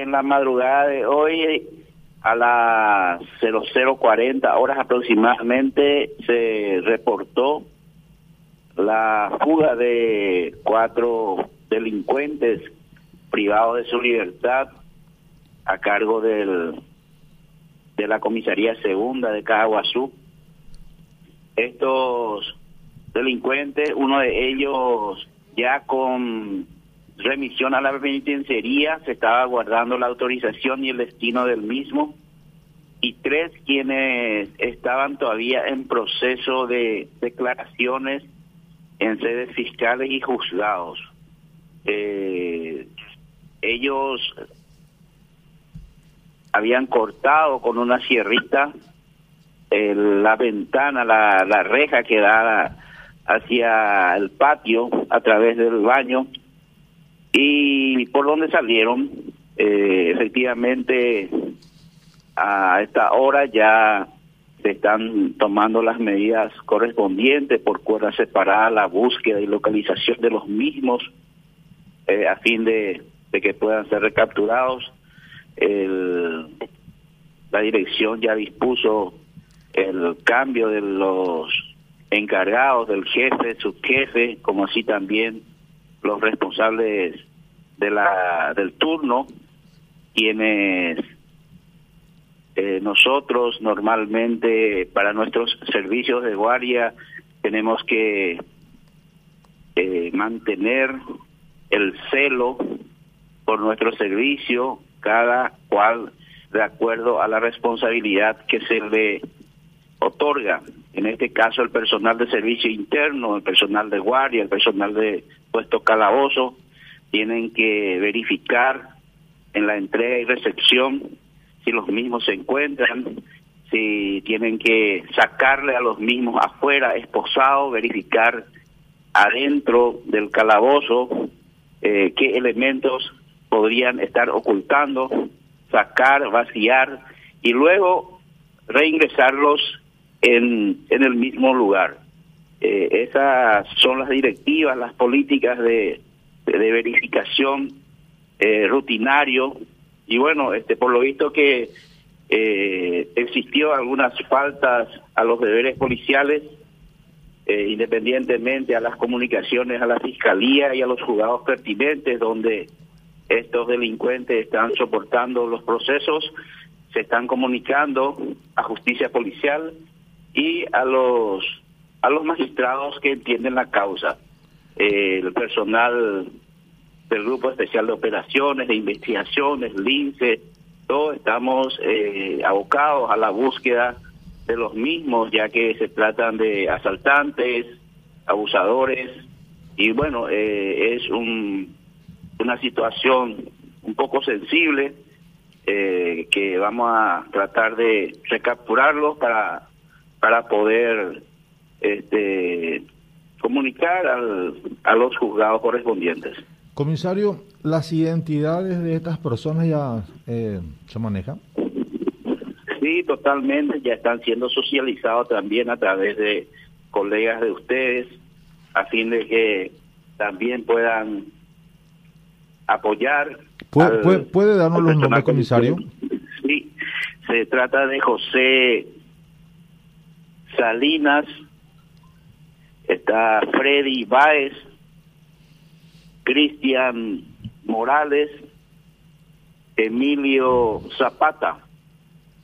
en la madrugada de hoy, a las 0040 horas aproximadamente, se reportó la fuga de cuatro delincuentes privados de su libertad a cargo del de la comisaría segunda de Cajaguazú. Estos delincuentes, uno de ellos ya con remisión a la penitenciaría, se estaba guardando la autorización y el destino del mismo, y tres quienes estaban todavía en proceso de declaraciones en sedes fiscales y juzgados. Eh, ellos habían cortado con una sierrita la ventana, la, la reja que da hacia el patio a través del baño y por donde salieron, eh, efectivamente a esta hora ya se están tomando las medidas correspondientes por cuerda separada, la búsqueda y localización de los mismos eh, a fin de, de que puedan ser recapturados. El, la dirección ya dispuso el cambio de los encargados del jefe, subjefe, como así también los responsables de la del turno, quienes eh, nosotros normalmente para nuestros servicios de guardia tenemos que eh, mantener el celo por nuestro servicio, cada cual de acuerdo a la responsabilidad que se le otorga. En este caso, el personal de servicio interno, el personal de guardia, el personal de puesto calabozo, tienen que verificar en la entrega y recepción si los mismos se encuentran, si tienen que sacarle a los mismos afuera, esposados, verificar adentro del calabozo eh, qué elementos podrían estar ocultando, sacar, vaciar y luego reingresarlos en, en el mismo lugar. Eh, esas son las directivas, las políticas de, de, verificación eh, rutinario y bueno, este por lo visto que eh, existió algunas faltas a los deberes policiales, eh, independientemente a las comunicaciones a la fiscalía y a los juzgados pertinentes, donde estos delincuentes están soportando los procesos, se están comunicando a justicia policial y a los a los magistrados que entienden la causa. El personal del Grupo Especial de Operaciones, de Investigaciones, LINCE, todos estamos eh, abocados a la búsqueda de los mismos, ya que se tratan de asaltantes, abusadores, y bueno, eh, es un, una situación un poco sensible eh, que vamos a tratar de recapturarlos para, para poder este, comunicar al, a los juzgados correspondientes. Comisario, ¿las identidades de estas personas ya eh, se manejan? Sí, totalmente, ya están siendo socializados también a través de colegas de ustedes, a fin de que también puedan apoyar. ¿Puede, puede, darnos los nombres, comisario? Sí, se trata de José Salinas, está Freddy Báez, Cristian Morales, Emilio Zapata.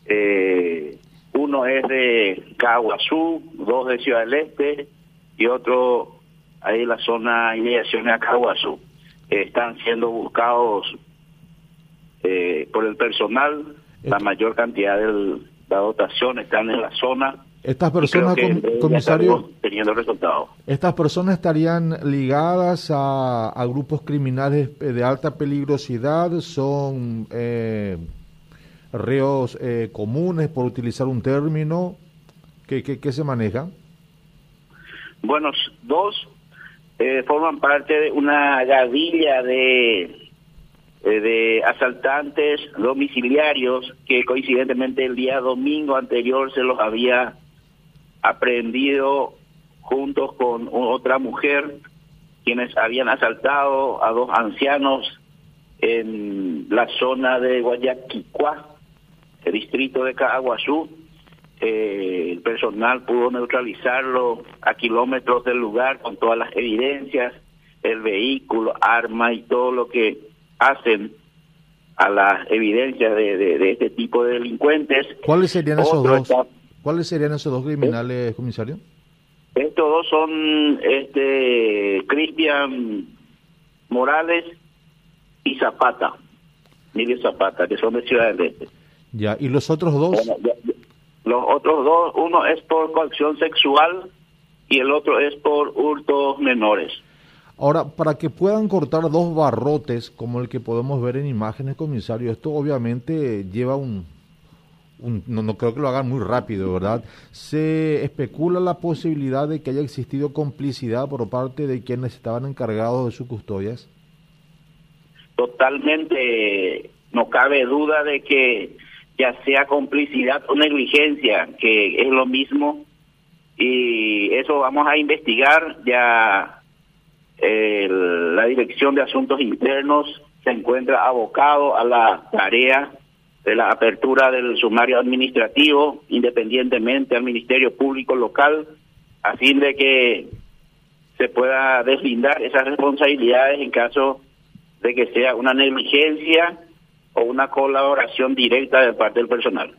Eh, uno es de Caguazú, dos de Ciudad del Este y otro ahí en la zona inmediaciones a Caguazú. están siendo buscados eh, por el personal, la mayor cantidad de la dotación están en la zona estas personas, comisario, teniendo resultados. Estas personas estarían ligadas a, grupos criminales de alta peligrosidad, son eh, reos eh, comunes, por utilizar un término, ¿qué, qué, se maneja? Bueno, dos eh, forman parte de una gavilla de de asaltantes domiciliarios que coincidentemente el día domingo anterior se los había aprendido juntos con otra mujer quienes habían asaltado a dos ancianos en la zona de Guayaquicua, el distrito de Caguazú. Eh, el personal pudo neutralizarlo a kilómetros del lugar con todas las evidencias, el vehículo, arma y todo lo que hacen a las evidencias de, de, este tipo de delincuentes. ¿Cuáles serían esos dos? ¿Cuáles serían esos dos criminales, comisario? Estos dos son este Cristian Morales y Zapata, Miguel Zapata, que son de Ciudad del Este. Ya, ¿y los otros dos? los otros dos, uno es por coacción sexual y el otro es por hurtos menores. Ahora, para que puedan cortar dos barrotes, como el que podemos ver en imágenes, comisario, esto obviamente lleva un, no, no, creo que lo hagan muy rápido, ¿verdad? Se especula la posibilidad de que haya existido complicidad por parte de quienes estaban encargados de sus custodias. Totalmente, no cabe duda de que ya sea complicidad o negligencia, que es lo mismo, y eso vamos a investigar ya la Dirección de Asuntos Internos se encuentra abocado a la tarea de la apertura del sumario administrativo independientemente al Ministerio Público Local a fin de que se pueda deslindar esas responsabilidades en caso de que sea una negligencia o una colaboración directa de parte del personal.